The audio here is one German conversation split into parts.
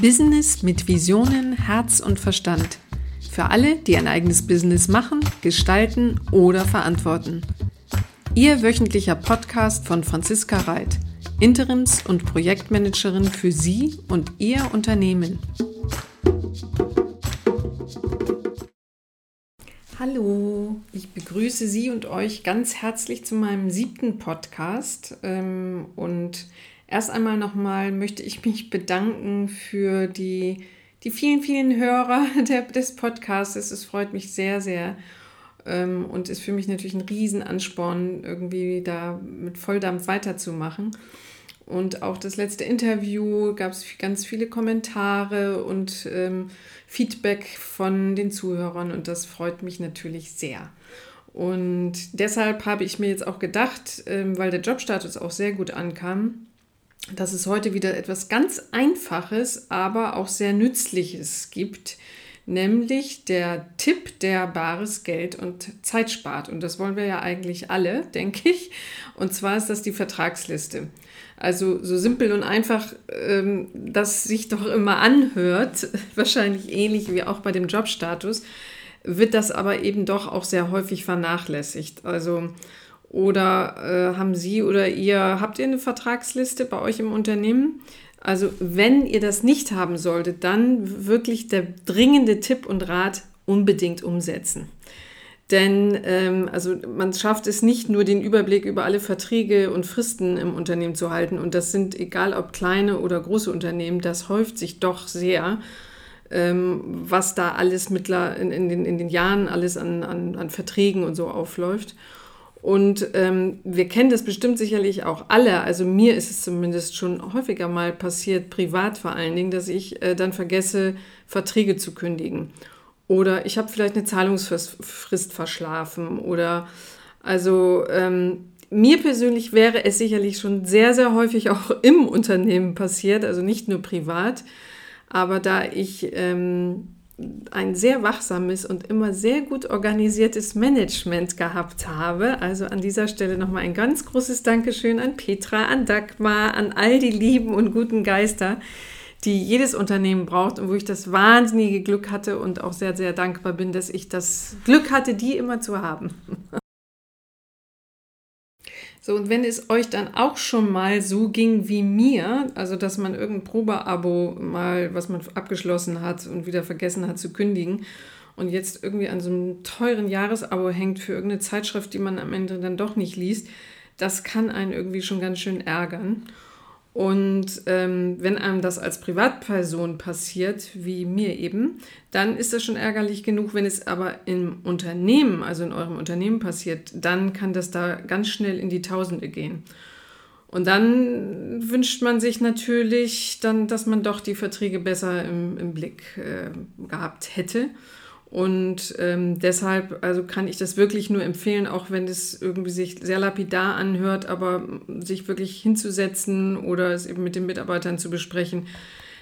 Business mit Visionen, Herz und Verstand. Für alle, die ein eigenes Business machen, gestalten oder verantworten. Ihr wöchentlicher Podcast von Franziska Reit, Interims- und Projektmanagerin für Sie und Ihr Unternehmen. Hallo, ich begrüße Sie und euch ganz herzlich zu meinem siebten Podcast ähm, und Erst einmal nochmal möchte ich mich bedanken für die, die vielen, vielen Hörer der, des Podcasts. Es freut mich sehr, sehr ähm, und ist für mich natürlich ein Riesenansporn, irgendwie da mit Volldampf weiterzumachen. Und auch das letzte Interview gab es ganz viele Kommentare und ähm, Feedback von den Zuhörern und das freut mich natürlich sehr. Und deshalb habe ich mir jetzt auch gedacht, ähm, weil der Jobstatus auch sehr gut ankam, dass es heute wieder etwas ganz Einfaches, aber auch sehr Nützliches gibt, nämlich der Tipp, der bares Geld und Zeit spart. Und das wollen wir ja eigentlich alle, denke ich. Und zwar ist das die Vertragsliste. Also so simpel und einfach, ähm, das sich doch immer anhört, wahrscheinlich ähnlich wie auch bei dem Jobstatus, wird das aber eben doch auch sehr häufig vernachlässigt. Also oder äh, haben Sie oder ihr, habt ihr eine Vertragsliste bei euch im Unternehmen? Also wenn ihr das nicht haben solltet, dann wirklich der dringende Tipp und Rat unbedingt umsetzen. Denn ähm, also man schafft es nicht nur, den Überblick über alle Verträge und Fristen im Unternehmen zu halten. Und das sind, egal ob kleine oder große Unternehmen, das häuft sich doch sehr, ähm, was da alles mittler in, in, den, in den Jahren alles an, an, an Verträgen und so aufläuft. Und ähm, wir kennen das bestimmt sicherlich auch alle. Also mir ist es zumindest schon häufiger mal passiert, privat vor allen Dingen, dass ich äh, dann vergesse, Verträge zu kündigen. Oder ich habe vielleicht eine Zahlungsfrist verschlafen. Oder also ähm, mir persönlich wäre es sicherlich schon sehr, sehr häufig auch im Unternehmen passiert, also nicht nur privat. Aber da ich ähm, ein sehr wachsames und immer sehr gut organisiertes Management gehabt habe. Also an dieser Stelle nochmal ein ganz großes Dankeschön an Petra, an Dagmar, an all die lieben und guten Geister, die jedes Unternehmen braucht und wo ich das wahnsinnige Glück hatte und auch sehr, sehr dankbar bin, dass ich das Glück hatte, die immer zu haben. So, und wenn es euch dann auch schon mal so ging wie mir, also dass man irgendein Probeabo mal, was man abgeschlossen hat und wieder vergessen hat zu kündigen und jetzt irgendwie an so einem teuren Jahresabo hängt für irgendeine Zeitschrift, die man am Ende dann doch nicht liest, das kann einen irgendwie schon ganz schön ärgern. Und ähm, wenn einem das als Privatperson passiert, wie mir eben, dann ist das schon ärgerlich genug. Wenn es aber im Unternehmen, also in eurem Unternehmen passiert, dann kann das da ganz schnell in die Tausende gehen. Und dann wünscht man sich natürlich dann, dass man doch die Verträge besser im, im Blick äh, gehabt hätte. Und ähm, deshalb also kann ich das wirklich nur empfehlen, auch wenn es irgendwie sich sehr lapidar anhört, aber sich wirklich hinzusetzen oder es eben mit den Mitarbeitern zu besprechen,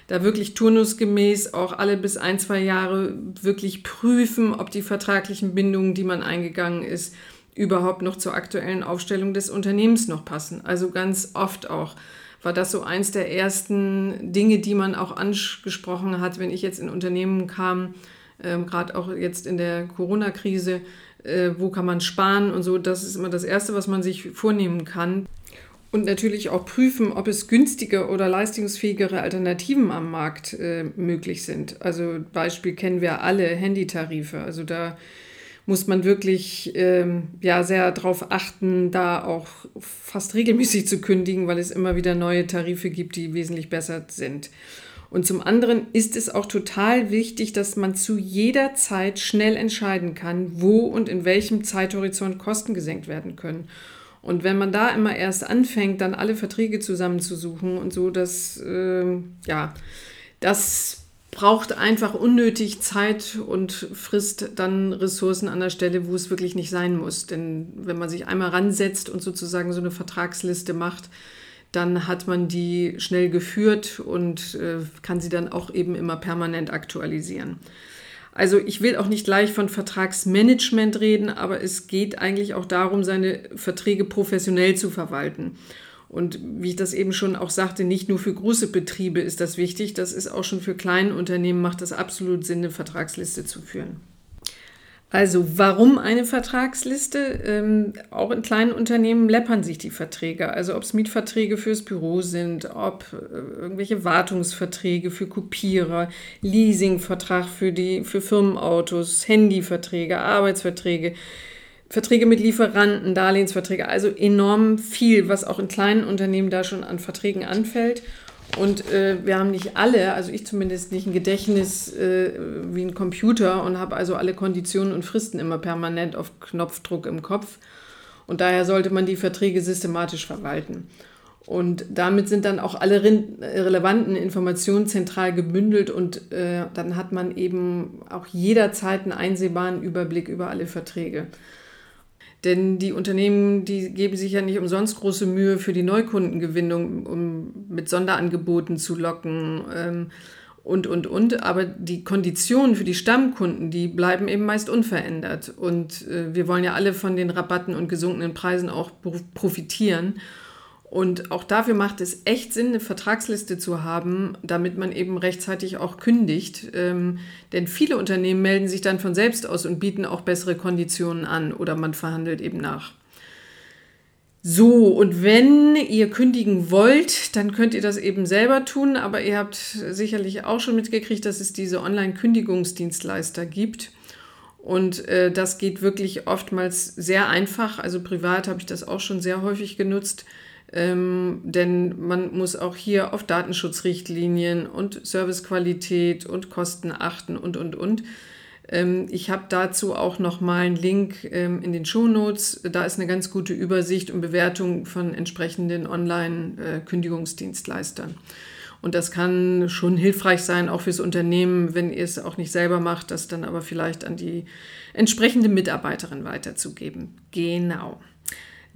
da wirklich turnusgemäß auch alle bis ein, zwei Jahre wirklich prüfen, ob die vertraglichen Bindungen, die man eingegangen ist, überhaupt noch zur aktuellen Aufstellung des Unternehmens noch passen. Also ganz oft auch war das so eins der ersten Dinge, die man auch angesprochen hat, wenn ich jetzt in Unternehmen kam, ähm, gerade auch jetzt in der Corona-Krise, äh, wo kann man sparen und so. Das ist immer das Erste, was man sich vornehmen kann. Und natürlich auch prüfen, ob es günstige oder leistungsfähigere Alternativen am Markt äh, möglich sind. Also Beispiel kennen wir alle, Handytarife. Also da muss man wirklich ähm, ja, sehr darauf achten, da auch fast regelmäßig zu kündigen, weil es immer wieder neue Tarife gibt, die wesentlich besser sind. Und zum anderen ist es auch total wichtig, dass man zu jeder Zeit schnell entscheiden kann, wo und in welchem Zeithorizont Kosten gesenkt werden können. Und wenn man da immer erst anfängt, dann alle Verträge zusammenzusuchen und so, das, äh, ja, das braucht einfach unnötig Zeit und frisst dann Ressourcen an der Stelle, wo es wirklich nicht sein muss. Denn wenn man sich einmal ransetzt und sozusagen so eine Vertragsliste macht, dann hat man die schnell geführt und äh, kann sie dann auch eben immer permanent aktualisieren. Also ich will auch nicht gleich von Vertragsmanagement reden, aber es geht eigentlich auch darum, seine Verträge professionell zu verwalten. Und wie ich das eben schon auch sagte, nicht nur für große Betriebe ist das wichtig, das ist auch schon für kleine Unternehmen, macht das absolut Sinn, eine Vertragsliste zu führen. Also warum eine Vertragsliste? Ähm, auch in kleinen Unternehmen läppern sich die Verträge. Also ob es Mietverträge fürs Büro sind, ob äh, irgendwelche Wartungsverträge für Kopierer, Leasingvertrag für, die, für Firmenautos, Handyverträge, Arbeitsverträge, Verträge mit Lieferanten, Darlehensverträge. Also enorm viel, was auch in kleinen Unternehmen da schon an Verträgen anfällt. Und äh, wir haben nicht alle, also ich zumindest nicht ein Gedächtnis äh, wie ein Computer und habe also alle Konditionen und Fristen immer permanent auf Knopfdruck im Kopf. Und daher sollte man die Verträge systematisch verwalten. Und damit sind dann auch alle relevanten Informationen zentral gebündelt und äh, dann hat man eben auch jederzeit einen einsehbaren Überblick über alle Verträge. Denn die Unternehmen, die geben sich ja nicht umsonst große Mühe für die Neukundengewinnung, um mit Sonderangeboten zu locken ähm, und, und, und. Aber die Konditionen für die Stammkunden, die bleiben eben meist unverändert. Und äh, wir wollen ja alle von den Rabatten und gesunkenen Preisen auch profitieren. Und auch dafür macht es echt Sinn, eine Vertragsliste zu haben, damit man eben rechtzeitig auch kündigt. Ähm, denn viele Unternehmen melden sich dann von selbst aus und bieten auch bessere Konditionen an oder man verhandelt eben nach. So, und wenn ihr kündigen wollt, dann könnt ihr das eben selber tun, aber ihr habt sicherlich auch schon mitgekriegt, dass es diese Online-Kündigungsdienstleister gibt. Und äh, das geht wirklich oftmals sehr einfach. Also privat habe ich das auch schon sehr häufig genutzt ähm, denn man muss auch hier auf Datenschutzrichtlinien und Servicequalität und Kosten achten und, und, und. Ähm, ich habe dazu auch nochmal einen Link ähm, in den Shownotes. Da ist eine ganz gute Übersicht und Bewertung von entsprechenden Online-Kündigungsdienstleistern. Und das kann schon hilfreich sein, auch fürs Unternehmen, wenn ihr es auch nicht selber macht, das dann aber vielleicht an die entsprechende Mitarbeiterin weiterzugeben. Genau.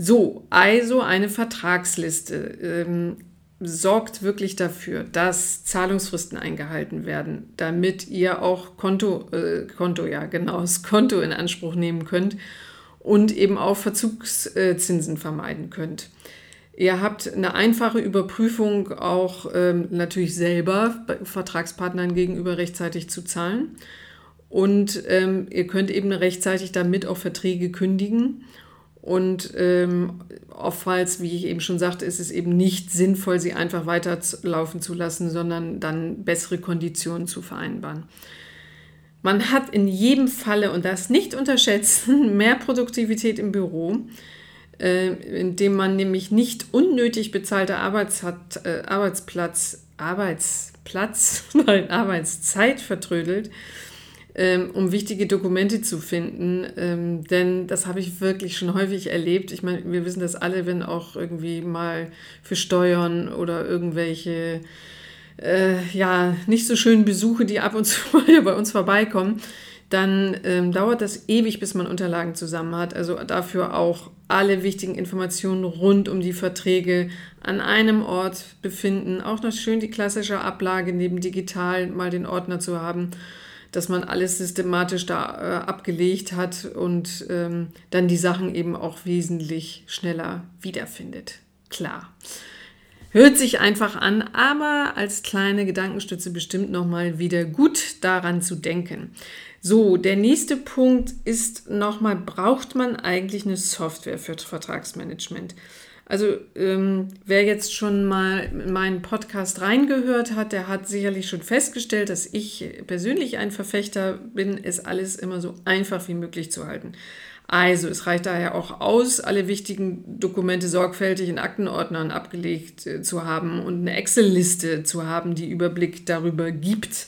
So, also eine Vertragsliste ähm, sorgt wirklich dafür, dass Zahlungsfristen eingehalten werden, damit ihr auch Konto, äh, Konto, ja genau, das Konto in Anspruch nehmen könnt und eben auch Verzugszinsen vermeiden könnt. Ihr habt eine einfache Überprüfung auch ähm, natürlich selber Vertragspartnern gegenüber rechtzeitig zu zahlen. Und ähm, ihr könnt eben rechtzeitig damit auch Verträge kündigen und ähm, oftmals, wie ich eben schon sagte, ist es eben nicht sinnvoll, sie einfach weiterlaufen zu lassen, sondern dann bessere Konditionen zu vereinbaren. Man hat in jedem Falle, und das nicht unterschätzen, mehr Produktivität im Büro, äh, indem man nämlich nicht unnötig bezahlte Arbeits hat, äh, Arbeitsplatz, Arbeitsplatz, nein, Arbeitszeit vertrödelt ähm, um wichtige Dokumente zu finden. Ähm, denn das habe ich wirklich schon häufig erlebt. Ich meine, wir wissen das alle, wenn auch irgendwie mal für Steuern oder irgendwelche äh, ja, nicht so schönen Besuche, die ab und zu bei uns vorbeikommen, dann ähm, dauert das ewig, bis man Unterlagen zusammen hat. Also dafür auch alle wichtigen Informationen rund um die Verträge an einem Ort befinden. Auch noch schön die klassische Ablage neben digital mal den Ordner zu haben dass man alles systematisch da äh, abgelegt hat und ähm, dann die Sachen eben auch wesentlich schneller wiederfindet. Klar. Hört sich einfach an, aber als kleine Gedankenstütze bestimmt nochmal wieder gut daran zu denken. So, der nächste Punkt ist nochmal, braucht man eigentlich eine Software für Vertragsmanagement? Also ähm, wer jetzt schon mal in meinen Podcast reingehört hat, der hat sicherlich schon festgestellt, dass ich persönlich ein Verfechter bin, es alles immer so einfach wie möglich zu halten. Also es reicht daher auch aus, alle wichtigen Dokumente sorgfältig in Aktenordnern abgelegt äh, zu haben und eine Excel-Liste zu haben, die Überblick darüber gibt,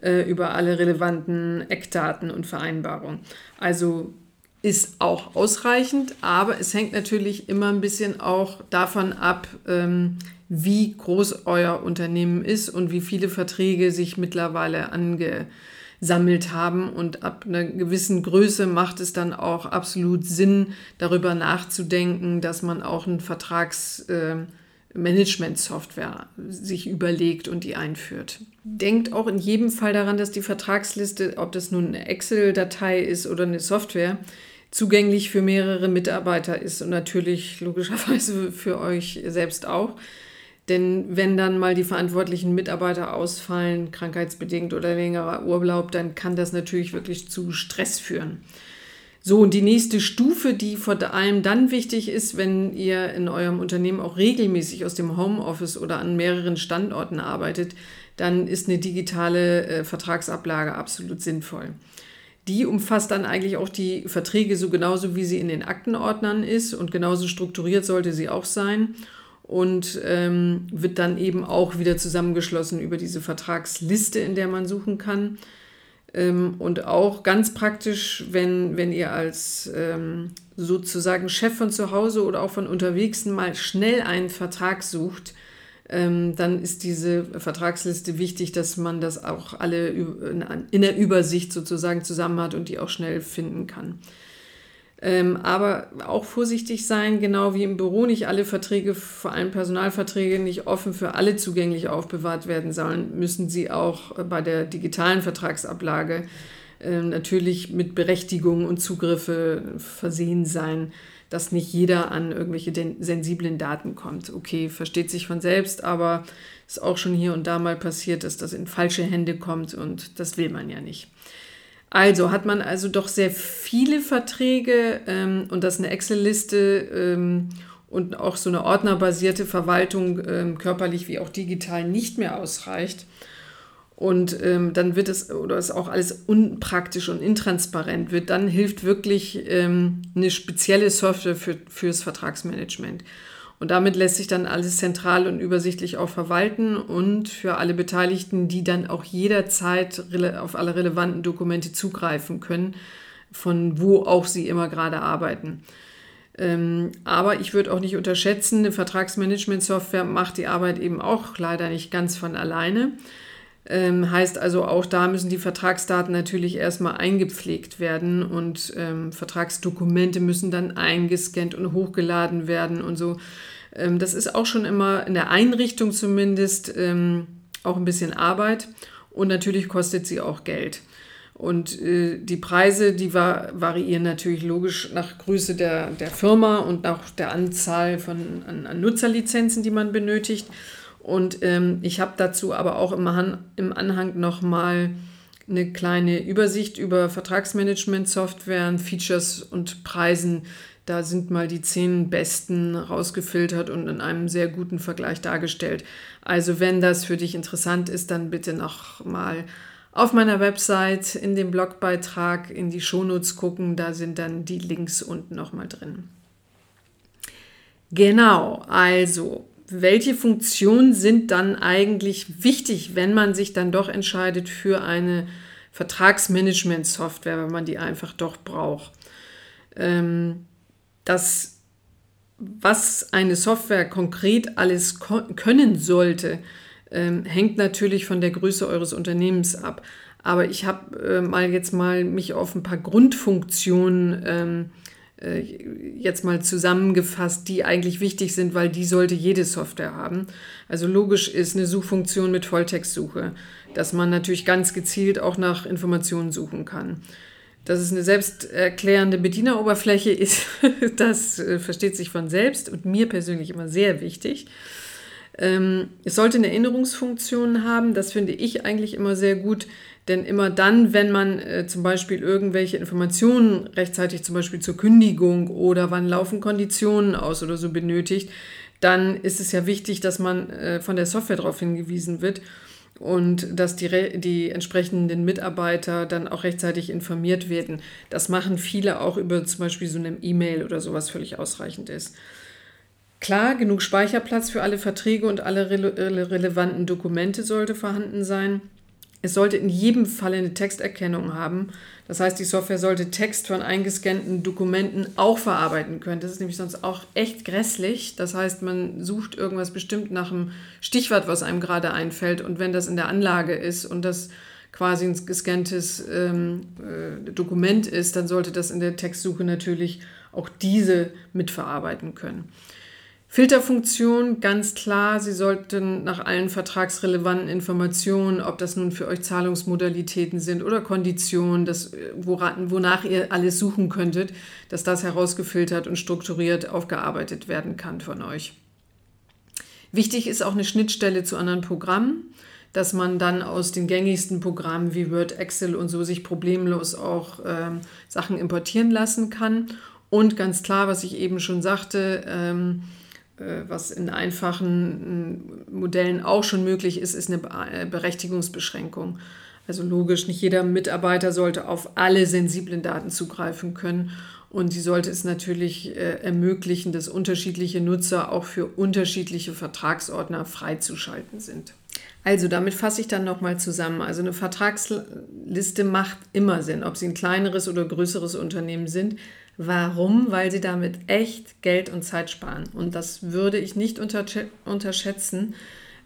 äh, über alle relevanten Eckdaten und Vereinbarungen. Also ist auch ausreichend, aber es hängt natürlich immer ein bisschen auch davon ab, ähm, wie groß euer Unternehmen ist und wie viele Verträge sich mittlerweile angesammelt haben. Und ab einer gewissen Größe macht es dann auch absolut Sinn, darüber nachzudenken, dass man auch ein Vertragsmanagement-Software äh, sich überlegt und die einführt. Denkt auch in jedem Fall daran, dass die Vertragsliste, ob das nun eine Excel-Datei ist oder eine Software, zugänglich für mehrere Mitarbeiter ist und natürlich logischerweise für euch selbst auch. Denn wenn dann mal die verantwortlichen Mitarbeiter ausfallen, krankheitsbedingt oder längerer Urlaub, dann kann das natürlich wirklich zu Stress führen. So, und die nächste Stufe, die vor allem dann wichtig ist, wenn ihr in eurem Unternehmen auch regelmäßig aus dem Homeoffice oder an mehreren Standorten arbeitet, dann ist eine digitale äh, Vertragsablage absolut sinnvoll. Die umfasst dann eigentlich auch die Verträge so genauso, wie sie in den Aktenordnern ist und genauso strukturiert sollte sie auch sein und ähm, wird dann eben auch wieder zusammengeschlossen über diese Vertragsliste, in der man suchen kann. Ähm, und auch ganz praktisch, wenn, wenn ihr als ähm, sozusagen Chef von zu Hause oder auch von unterwegs mal schnell einen Vertrag sucht, ähm, dann ist diese Vertragsliste wichtig, dass man das auch alle in der Übersicht sozusagen zusammen hat und die auch schnell finden kann. Ähm, aber auch vorsichtig sein, genau wie im Büro nicht alle Verträge, vor allem Personalverträge, nicht offen für alle zugänglich aufbewahrt werden sollen, müssen sie auch bei der digitalen Vertragsablage äh, natürlich mit Berechtigung und Zugriffe versehen sein, dass nicht jeder an irgendwelche sensiblen Daten kommt. Okay, versteht sich von selbst, aber ist auch schon hier und da mal passiert, dass das in falsche Hände kommt und das will man ja nicht. Also hat man also doch sehr viele Verträge ähm, und das eine Excel-Liste ähm, und auch so eine ordnerbasierte Verwaltung ähm, körperlich wie auch digital nicht mehr ausreicht. Und ähm, dann wird es, oder ist auch alles unpraktisch und intransparent wird, dann hilft wirklich ähm, eine spezielle Software für, fürs Vertragsmanagement. Und damit lässt sich dann alles zentral und übersichtlich auch verwalten und für alle Beteiligten, die dann auch jederzeit auf alle relevanten Dokumente zugreifen können, von wo auch sie immer gerade arbeiten. Ähm, aber ich würde auch nicht unterschätzen, eine Vertragsmanagement-Software macht die Arbeit eben auch leider nicht ganz von alleine. Ähm, heißt also, auch da müssen die Vertragsdaten natürlich erstmal eingepflegt werden und ähm, Vertragsdokumente müssen dann eingescannt und hochgeladen werden und so. Ähm, das ist auch schon immer in der Einrichtung zumindest ähm, auch ein bisschen Arbeit und natürlich kostet sie auch Geld. Und äh, die Preise, die va variieren natürlich logisch nach Größe der, der Firma und nach der Anzahl von an, an Nutzerlizenzen, die man benötigt. Und ähm, ich habe dazu aber auch im, Han im Anhang nochmal eine kleine Übersicht über Vertragsmanagement-Software, Features und Preisen. Da sind mal die zehn besten rausgefiltert und in einem sehr guten Vergleich dargestellt. Also wenn das für dich interessant ist, dann bitte noch mal auf meiner Website in dem Blogbeitrag in die Shownotes gucken. Da sind dann die Links unten noch mal drin. Genau, also welche Funktionen sind dann eigentlich wichtig, wenn man sich dann doch entscheidet für eine Vertragsmanagement-Software, wenn man die einfach doch braucht? Ähm, das, was eine Software konkret alles können sollte, ähm, hängt natürlich von der Größe eures Unternehmens ab. Aber ich habe äh, mal jetzt mal mich auf ein paar Grundfunktionen ähm, äh, jetzt mal zusammengefasst, die eigentlich wichtig sind, weil die sollte jede Software haben. Also logisch ist eine Suchfunktion mit Volltextsuche, dass man natürlich ganz gezielt auch nach Informationen suchen kann. Dass es eine selbsterklärende Bedieneroberfläche ist, das äh, versteht sich von selbst und mir persönlich immer sehr wichtig. Ähm, es sollte eine Erinnerungsfunktion haben, das finde ich eigentlich immer sehr gut, denn immer dann, wenn man äh, zum Beispiel irgendwelche Informationen rechtzeitig zum Beispiel zur Kündigung oder wann laufen Konditionen aus oder so benötigt, dann ist es ja wichtig, dass man äh, von der Software darauf hingewiesen wird und dass die, die entsprechenden Mitarbeiter dann auch rechtzeitig informiert werden. Das machen viele auch über zum Beispiel so eine E-Mail oder sowas völlig ausreichend ist. Klar, genug Speicherplatz für alle Verträge und alle rele relevanten Dokumente sollte vorhanden sein. Es sollte in jedem Fall eine Texterkennung haben. Das heißt, die Software sollte Text von eingescannten Dokumenten auch verarbeiten können. Das ist nämlich sonst auch echt grässlich. Das heißt, man sucht irgendwas bestimmt nach einem Stichwort, was einem gerade einfällt. Und wenn das in der Anlage ist und das quasi ein gescanntes ähm, äh, Dokument ist, dann sollte das in der Textsuche natürlich auch diese mitverarbeiten können. Filterfunktion, ganz klar, Sie sollten nach allen vertragsrelevanten Informationen, ob das nun für euch Zahlungsmodalitäten sind oder Konditionen, das, woran, wonach ihr alles suchen könntet, dass das herausgefiltert und strukturiert aufgearbeitet werden kann von euch. Wichtig ist auch eine Schnittstelle zu anderen Programmen, dass man dann aus den gängigsten Programmen wie Word, Excel und so sich problemlos auch ähm, Sachen importieren lassen kann. Und ganz klar, was ich eben schon sagte, ähm, äh, was in einfachen Modellen auch schon möglich ist, ist eine äh, Berechtigungsbeschränkung. Also logisch, nicht jeder Mitarbeiter sollte auf alle sensiblen Daten zugreifen können. Und sie sollte es natürlich äh, ermöglichen, dass unterschiedliche Nutzer auch für unterschiedliche Vertragsordner freizuschalten sind. Also damit fasse ich dann nochmal zusammen. Also eine Vertragsliste macht immer Sinn, ob Sie ein kleineres oder größeres Unternehmen sind. Warum? Weil sie damit echt Geld und Zeit sparen. Und das würde ich nicht unterschätzen,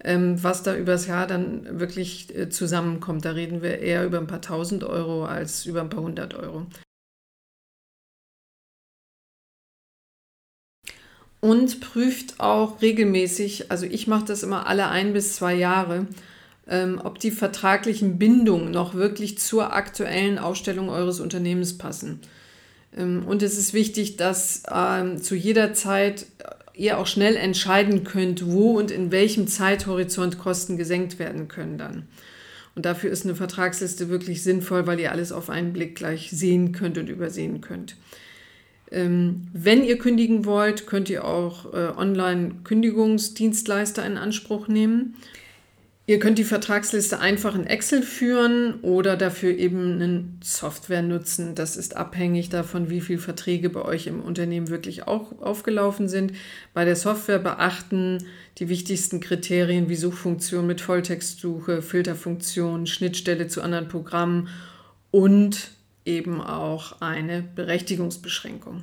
ähm, was da übers Jahr dann wirklich äh, zusammenkommt. Da reden wir eher über ein paar tausend Euro als über ein paar hundert Euro. Und prüft auch regelmäßig, also ich mache das immer alle ein bis zwei Jahre, ähm, ob die vertraglichen Bindungen noch wirklich zur aktuellen Aufstellung eures Unternehmens passen. Ähm, und es ist wichtig, dass ähm, zu jeder Zeit ihr auch schnell entscheiden könnt, wo und in welchem Zeithorizont Kosten gesenkt werden können dann. Und dafür ist eine Vertragsliste wirklich sinnvoll, weil ihr alles auf einen Blick gleich sehen könnt und übersehen könnt. Ähm, wenn ihr kündigen wollt, könnt ihr auch äh, Online-Kündigungsdienstleister in Anspruch nehmen. Ihr könnt die Vertragsliste einfach in Excel führen oder dafür eben eine Software nutzen. Das ist abhängig davon, wie viele Verträge bei euch im Unternehmen wirklich auch aufgelaufen sind. Bei der Software beachten die wichtigsten Kriterien wie Suchfunktion mit Volltextsuche, Filterfunktion, Schnittstelle zu anderen Programmen und eben auch eine Berechtigungsbeschränkung.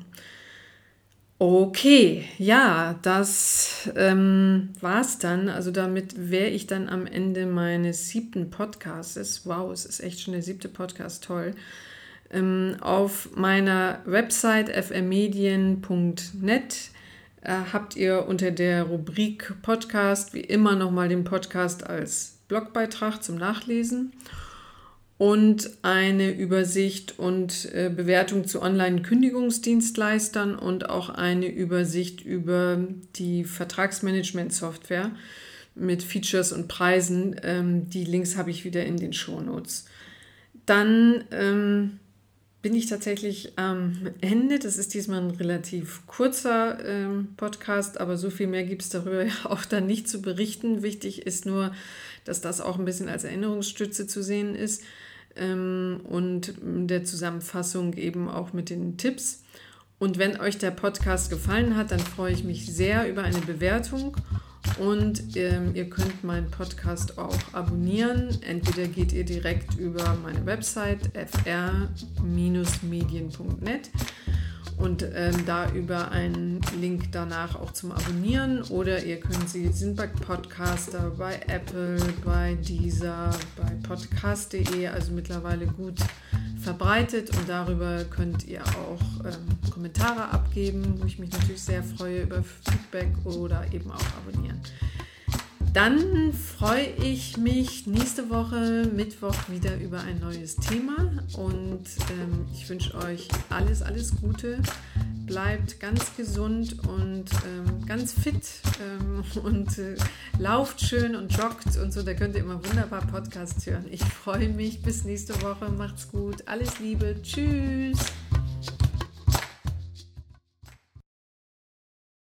Okay, ja, das ähm, war's dann. Also damit wäre ich dann am Ende meines siebten Podcasts. Wow, es ist echt schon der siebte Podcast, toll. Ähm, auf meiner Website fmmedien.net äh, habt ihr unter der Rubrik Podcast wie immer nochmal den Podcast als Blogbeitrag zum Nachlesen und eine Übersicht und äh, Bewertung zu Online-Kündigungsdienstleistern und auch eine Übersicht über die Vertragsmanagement-Software mit Features und Preisen. Ähm, die Links habe ich wieder in den Shownotes. Dann ähm, bin ich tatsächlich am Ende. Das ist diesmal ein relativ kurzer ähm, Podcast, aber so viel mehr gibt es darüber ja auch dann nicht zu berichten. Wichtig ist nur, dass das auch ein bisschen als Erinnerungsstütze zu sehen ist ähm, und der Zusammenfassung eben auch mit den Tipps. Und wenn euch der Podcast gefallen hat, dann freue ich mich sehr über eine Bewertung. Und ähm, ihr könnt meinen Podcast auch abonnieren. Entweder geht ihr direkt über meine Website fr-medien.net und ähm, da über einen Link danach auch zum Abonnieren oder ihr könnt sie sind bei Podcaster, bei Apple, bei Deezer, bei podcast.de, also mittlerweile gut verbreitet und darüber könnt ihr auch ähm, Kommentare abgeben, wo ich mich natürlich sehr freue über Feedback oder eben auch abonnieren. Dann freue ich mich nächste Woche Mittwoch wieder über ein neues Thema und ähm, ich wünsche euch alles, alles Gute. Bleibt ganz gesund und ähm, ganz fit ähm, und äh, lauft schön und joggt und so. Da könnt ihr immer wunderbar Podcasts hören. Ich freue mich. Bis nächste Woche. Macht's gut. Alles Liebe. Tschüss.